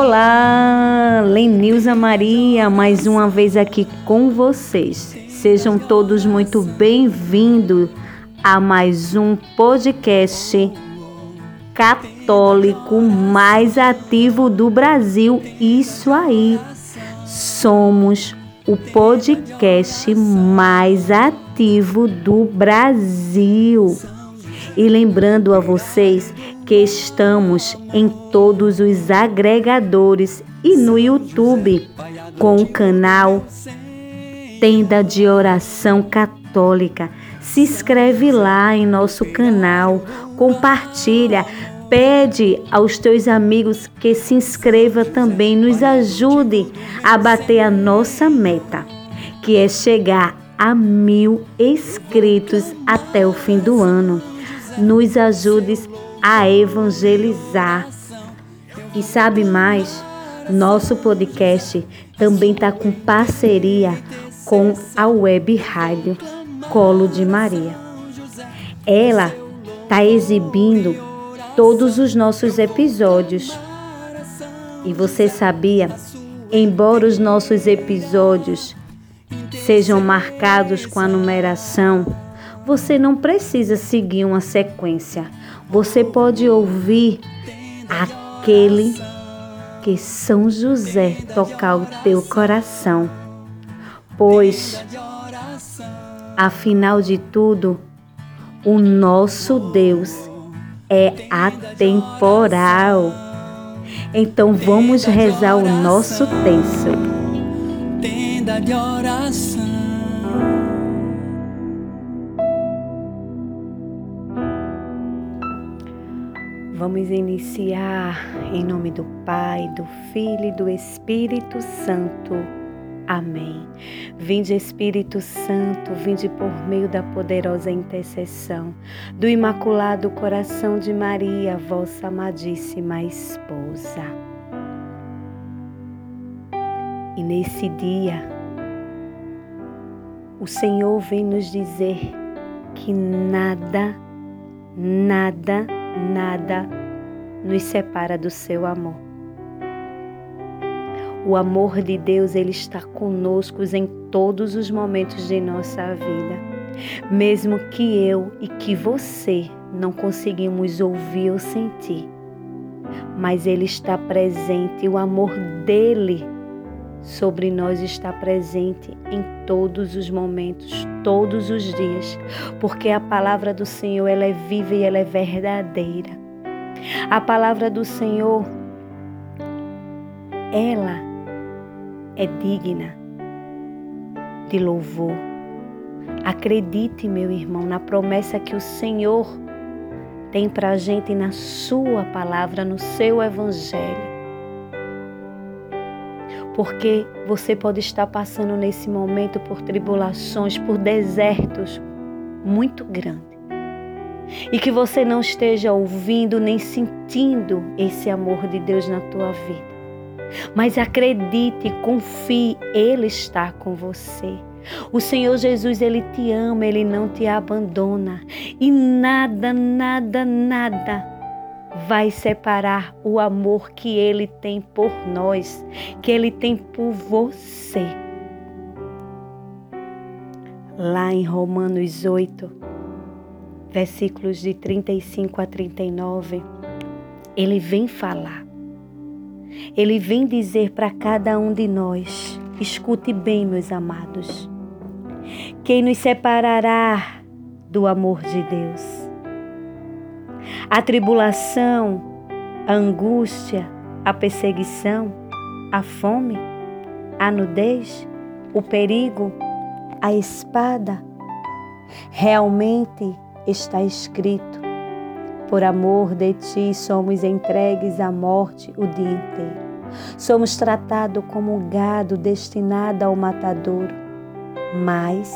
Olá, Lenilza Maria, mais uma vez aqui com vocês. Sejam todos muito bem-vindos a mais um podcast católico mais ativo do Brasil. Isso aí. Somos o podcast mais ativo do Brasil. E lembrando a vocês que estamos em todos os agregadores e no YouTube com o canal Tenda de Oração Católica. Se inscreve lá em nosso canal, compartilha, pede aos teus amigos que se inscreva também, nos ajude a bater a nossa meta, que é chegar a mil inscritos até o fim do ano. Nos ajude a evangelizar. E sabe mais? Nosso podcast também está com parceria com a Web Rádio Colo de Maria. Ela está exibindo todos os nossos episódios. E você sabia? Embora os nossos episódios sejam marcados com a numeração, você não precisa seguir uma sequência. Você pode ouvir aquele que São José tocar o teu coração. Pois, afinal de tudo, o nosso Deus é atemporal. Então vamos rezar o nosso texto. Tenda de oração. Vamos iniciar em nome do Pai, do Filho e do Espírito Santo. Amém. Vinde Espírito Santo, vinde por meio da poderosa intercessão do Imaculado Coração de Maria, vossa amadíssima esposa. E nesse dia, o Senhor vem nos dizer que nada, nada, nada nos separa do seu amor. O amor de Deus, ele está conosco em todos os momentos de nossa vida. Mesmo que eu e que você não conseguimos ouvir ou sentir, mas ele está presente, o amor dele sobre nós está presente em todos os momentos, todos os dias, porque a palavra do Senhor ela é viva e ela é verdadeira. A palavra do Senhor ela é digna de louvor. Acredite, meu irmão, na promessa que o Senhor tem para a gente na Sua palavra, no seu Evangelho porque você pode estar passando nesse momento por tribulações, por desertos muito grandes. E que você não esteja ouvindo nem sentindo esse amor de Deus na tua vida. Mas acredite, confie, Ele está com você. O Senhor Jesus, Ele te ama, Ele não te abandona. E nada, nada, nada vai separar o amor que Ele tem por nós, que Ele tem por você. Lá em Romanos 8, versículos de 35 a 39, Ele vem falar. Ele vem dizer para cada um de nós: escute bem, meus amados. Quem nos separará do amor de Deus? A tribulação, a angústia, a perseguição, a fome, a nudez, o perigo, a espada. Realmente está escrito: por amor de ti somos entregues à morte o dia inteiro. Somos tratados como gado destinado ao matadouro. Mas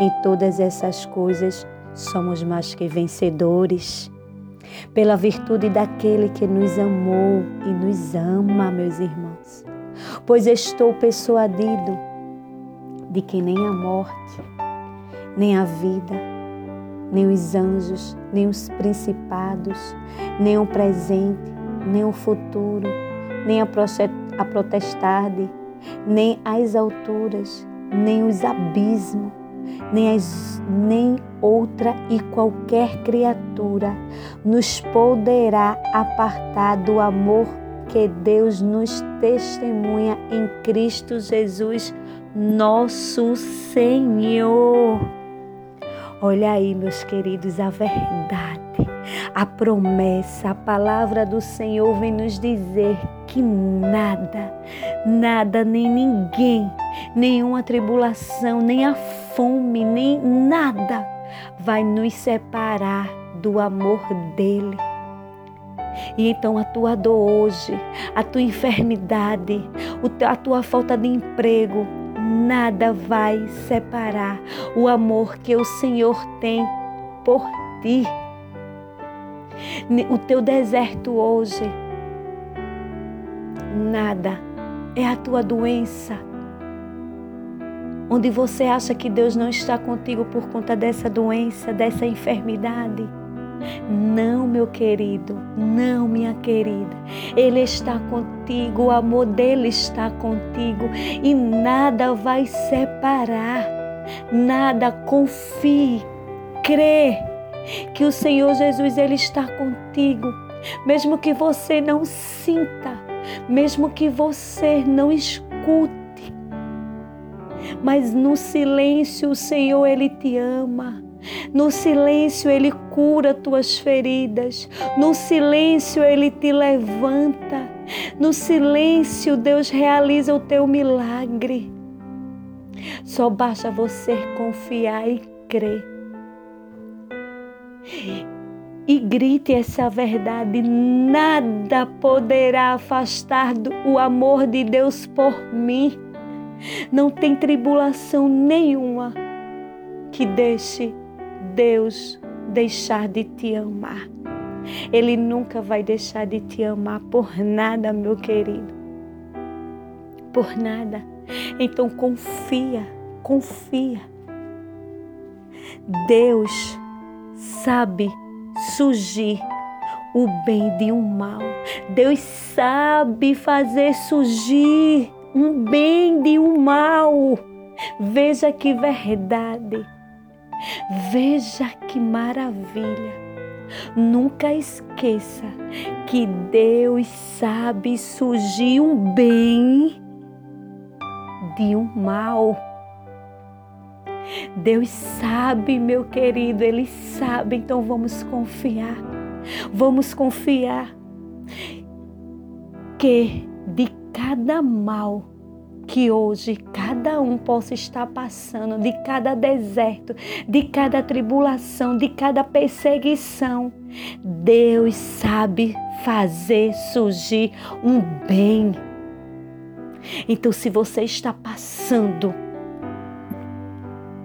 em todas essas coisas somos mais que vencedores pela virtude daquele que nos amou e nos ama, meus irmãos. Pois estou persuadido de que nem a morte, nem a vida, nem os anjos, nem os principados, nem o presente, nem o futuro, nem a protestade, nem as alturas, nem os abismos, nem, as, nem outra e qualquer criatura nos poderá apartar do amor que Deus nos testemunha em Cristo Jesus, nosso Senhor. Olha aí, meus queridos, a verdade, a promessa, a palavra do Senhor vem nos dizer que nada, nada, nem ninguém, nenhuma tribulação, nem a fome, nem nada vai nos separar do amor dele. E então a tua dor hoje, a tua enfermidade, a tua falta de emprego, nada vai separar o amor que o Senhor tem por ti. O teu deserto hoje, nada é a tua doença. Onde você acha que Deus não está contigo por conta dessa doença, dessa enfermidade não, meu querido, não, minha querida. Ele está contigo, o amor dele está contigo e nada vai separar. Nada, confie, crê que o Senhor Jesus ele está contigo, mesmo que você não sinta, mesmo que você não escute. Mas no silêncio o Senhor ele te ama. No silêncio ele cura tuas feridas. No silêncio ele te levanta. No silêncio Deus realiza o teu milagre. Só basta você confiar e crer. E grite essa verdade: nada poderá afastar o amor de Deus por mim. Não tem tribulação nenhuma que deixe Deus deixar de te amar. Ele nunca vai deixar de te amar por nada, meu querido. Por nada. Então confia, confia. Deus sabe surgir o bem de um mal. Deus sabe fazer surgir um bem de um mal. Veja que verdade. Veja que maravilha! Nunca esqueça que Deus sabe surgir um bem de um mal. Deus sabe, meu querido, Ele sabe, então vamos confiar. Vamos confiar que de cada mal que hoje cada um possa estar passando, de cada deserto, de cada tribulação, de cada perseguição. Deus sabe fazer surgir um bem. Então, se você está passando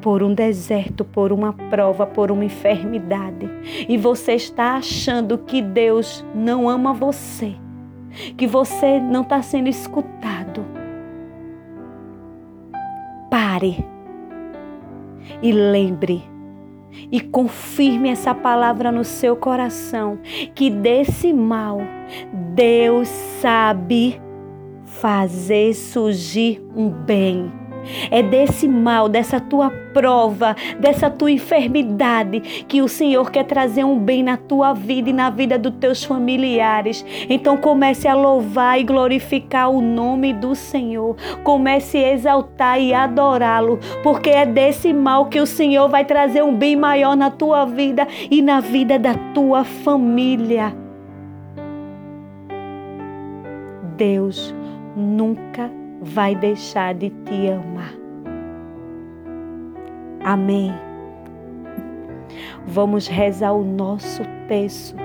por um deserto, por uma prova, por uma enfermidade, e você está achando que Deus não ama você, que você não está sendo escutado, Pare e lembre e confirme essa palavra no seu coração que desse mal Deus sabe fazer surgir um bem. É desse mal, dessa tua prova, dessa tua enfermidade, que o Senhor quer trazer um bem na tua vida e na vida dos teus familiares. Então comece a louvar e glorificar o nome do Senhor. Comece a exaltar e adorá-lo, porque é desse mal que o Senhor vai trazer um bem maior na tua vida e na vida da tua família. Deus nunca vai deixar de te amar. Amém. Vamos rezar o nosso texto.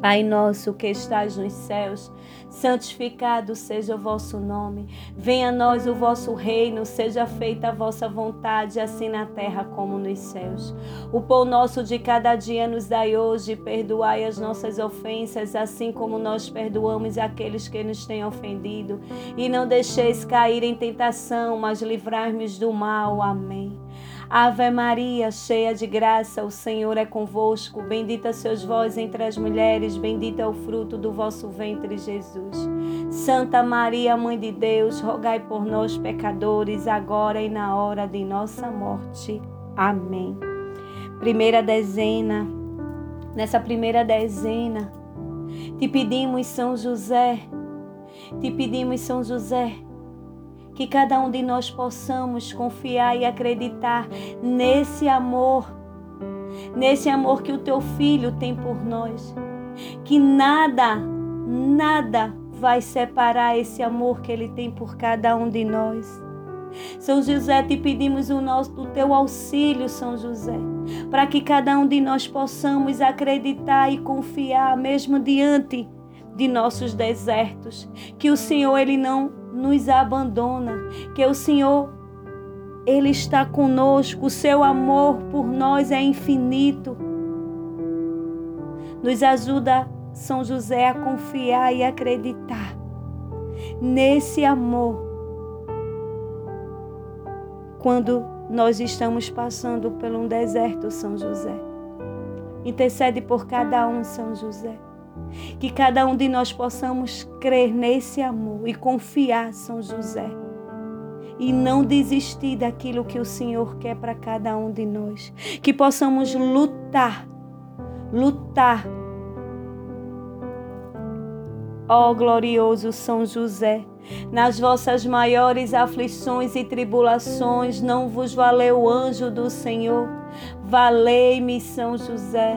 Pai nosso que estás nos céus, santificado seja o vosso nome. Venha a nós o vosso reino, seja feita a vossa vontade, assim na terra como nos céus. O pão nosso de cada dia nos dai hoje, perdoai as nossas ofensas, assim como nós perdoamos aqueles que nos têm ofendido. E não deixeis cair em tentação, mas livrai-nos do mal. Amém. Ave Maria, cheia de graça, o Senhor é convosco. Bendita sois vós entre as mulheres, bendito é o fruto do vosso ventre, Jesus. Santa Maria, Mãe de Deus, rogai por nós, pecadores, agora e na hora de nossa morte. Amém. Primeira dezena. Nessa primeira dezena, te pedimos, São José, te pedimos, São José, que cada um de nós possamos confiar e acreditar nesse amor, nesse amor que o teu filho tem por nós. Que nada, nada vai separar esse amor que ele tem por cada um de nós. São José, te pedimos o nosso, o teu auxílio, São José, para que cada um de nós possamos acreditar e confiar, mesmo diante de nossos desertos, que o Senhor ele não nos abandona, que o Senhor ele está conosco, o seu amor por nós é infinito. Nos ajuda São José a confiar e acreditar nesse amor. Quando nós estamos passando por um deserto, São José. Intercede por cada um, São José. Que cada um de nós possamos crer nesse amor e confiar, São José. E não desistir daquilo que o Senhor quer para cada um de nós. Que possamos lutar, lutar. Ó oh, glorioso São José, nas vossas maiores aflições e tribulações, não vos valeu o anjo do Senhor? Valei-me, São José.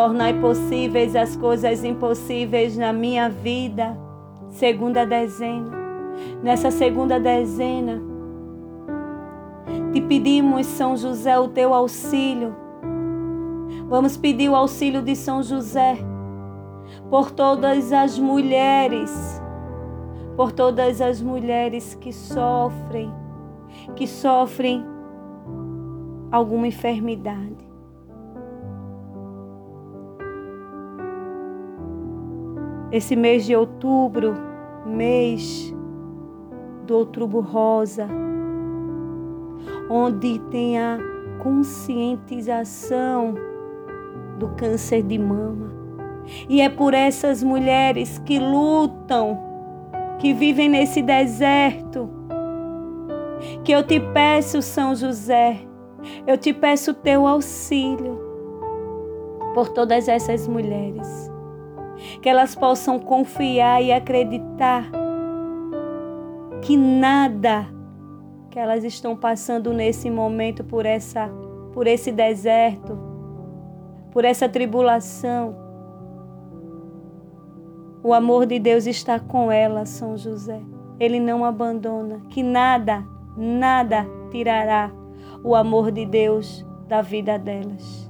Tornai possíveis as coisas impossíveis na minha vida. Segunda dezena. Nessa segunda dezena, te pedimos, São José, o teu auxílio. Vamos pedir o auxílio de São José por todas as mulheres, por todas as mulheres que sofrem, que sofrem alguma enfermidade. Esse mês de outubro, mês do outubro rosa, onde tem a conscientização do câncer de mama. E é por essas mulheres que lutam, que vivem nesse deserto, que eu te peço, São José, eu te peço teu auxílio por todas essas mulheres que elas possam confiar e acreditar que nada que elas estão passando nesse momento por essa por esse deserto, por essa tribulação, o amor de Deus está com elas, São José. Ele não abandona, que nada, nada tirará o amor de Deus da vida delas.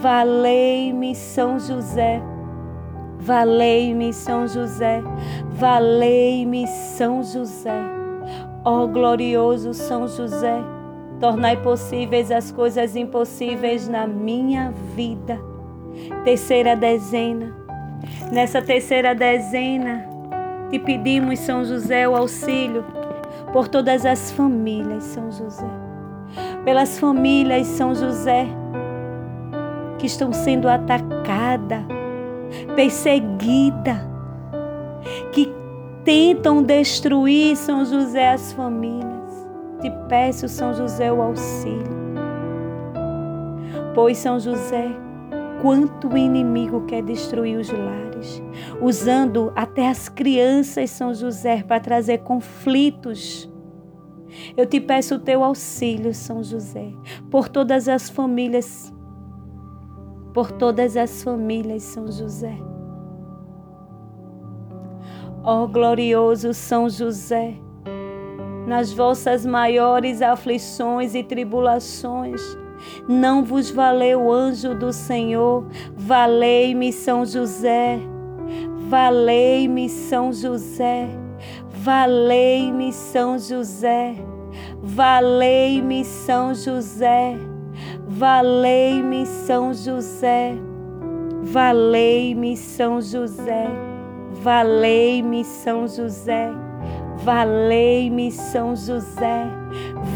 Valei-me, São José. Valei-me, São José. Valei-me, São José. Ó oh, glorioso São José, tornai possíveis as coisas impossíveis na minha vida. Terceira dezena. Nessa terceira dezena, te pedimos, São José, o auxílio por todas as famílias, São José. Pelas famílias, São José, que estão sendo atacada, perseguida, que tentam destruir São José as famílias. Te peço, São José, o auxílio. Pois São José, quanto o inimigo quer destruir os lares, usando até as crianças, São José, para trazer conflitos. Eu te peço o teu auxílio, São José, por todas as famílias por todas as famílias, São José. Ó oh, glorioso São José, nas vossas maiores aflições e tribulações, não vos valeu o anjo do Senhor, valei-me São José, valei-me São José, valei-me São José, valei-me São José. Valei-me São José, valei-me São José, valei-me São José, valei-me São José,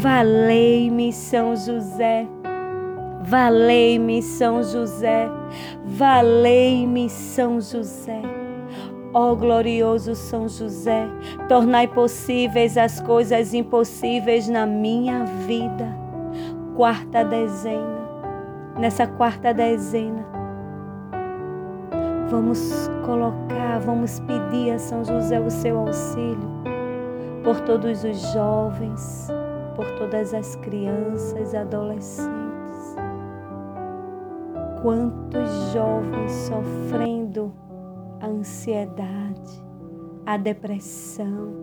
valei-me São José, valei-me São José, valei-me São José. Ó oh, glorioso São José, tornai possíveis as coisas impossíveis na minha vida quarta dezena. Nessa quarta dezena, vamos colocar, vamos pedir a São José o seu auxílio por todos os jovens, por todas as crianças adolescentes. Quantos jovens sofrendo a ansiedade, a depressão,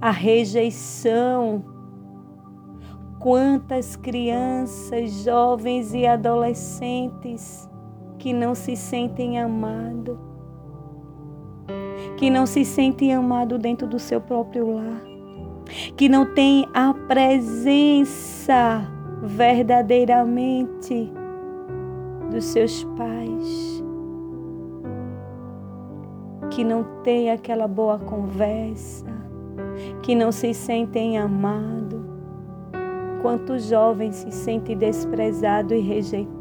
a rejeição Quantas crianças, jovens e adolescentes que não se sentem amados, que não se sentem amados dentro do seu próprio lar, que não têm a presença verdadeiramente dos seus pais, que não têm aquela boa conversa, que não se sentem amados Quantos jovens se sentem desprezados e rejeitados.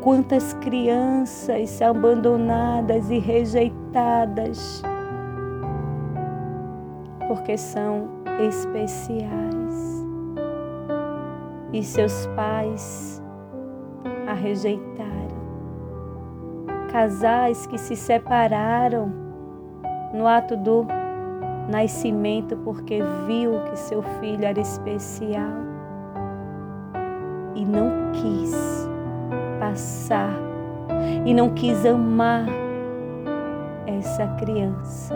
Quantas crianças abandonadas e rejeitadas porque são especiais e seus pais a rejeitaram. Casais que se separaram no ato do nascimento porque viu que seu filho era especial e não quis passar e não quis amar essa criança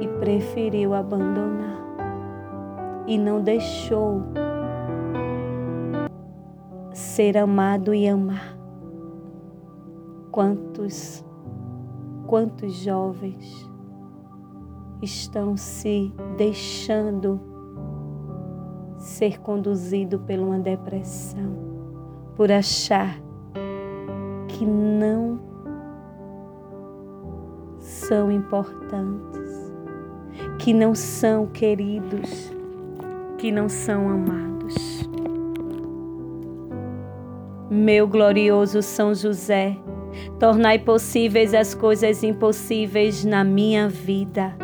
e preferiu abandonar e não deixou ser amado e amar. Quantos, quantos jovens estão se deixando ser conduzido por uma depressão, por achar que não são importantes, que não são queridos, que não são amados. Meu glorioso São José, tornai possíveis as coisas impossíveis na minha vida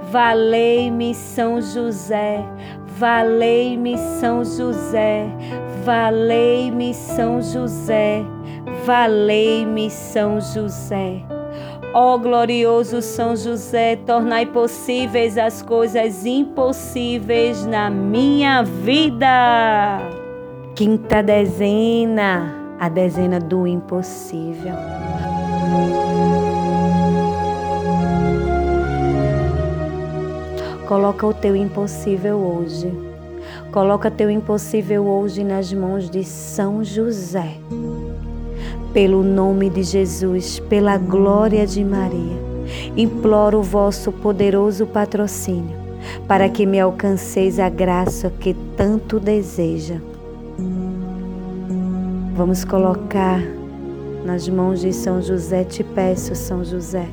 Valei-me, São José. Valei-me, São José. Valei-me, São José. Valei-me, São José. Ó glorioso São José, tornai possíveis as coisas impossíveis na minha vida. Quinta dezena, a dezena do impossível. Coloca o teu impossível hoje. Coloca teu impossível hoje nas mãos de São José. Pelo nome de Jesus, pela glória de Maria, imploro o vosso poderoso patrocínio para que me alcanceis a graça que tanto deseja. Vamos colocar nas mãos de São José, te peço, São José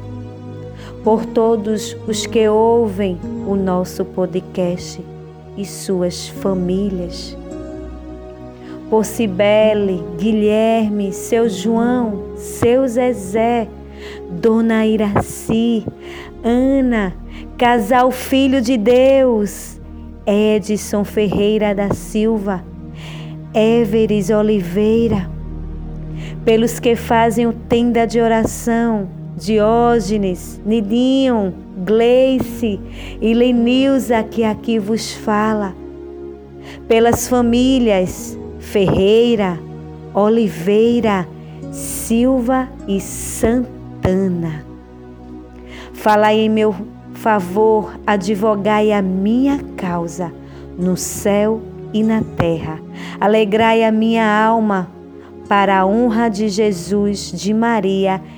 por todos os que ouvem o nosso podcast e suas famílias. Por Cibele, Guilherme, seu João, seu Zezé, Dona Iraci, Ana, Casal Filho de Deus, Edson Ferreira da Silva, Everes Oliveira, pelos que fazem o tenda de oração, Diógenes, Nidinho, Gleice e Lenilza que aqui vos fala, pelas famílias Ferreira, Oliveira, Silva e Santana. Falai em meu favor, advogai a minha causa no céu e na terra. Alegrai a minha alma para a honra de Jesus, de Maria e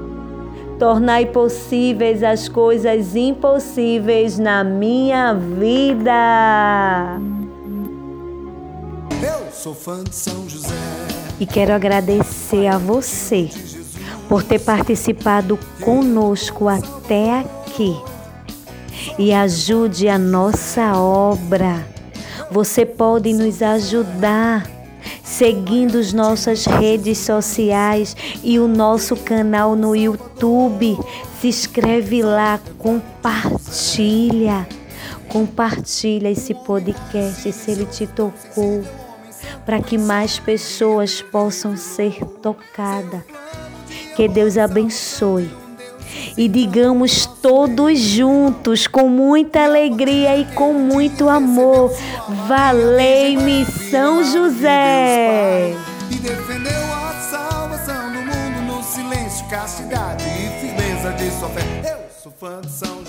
tornai possíveis as coisas impossíveis na minha vida. Eu sou fã de São José. E quero agradecer a você por ter participado conosco até aqui. E ajude a nossa obra. Você pode nos ajudar seguindo as nossas redes sociais e o nosso canal no YouTube. Se inscreve lá, compartilha. Compartilha esse podcast se ele te tocou, para que mais pessoas possam ser tocadas. Que Deus abençoe e digamos todos juntos, com muita alegria e com muito amor: Valei-me São José! E defendeu a salvação do mundo no silêncio, castidade e firmeza de sua fé. Eu sou fã de São.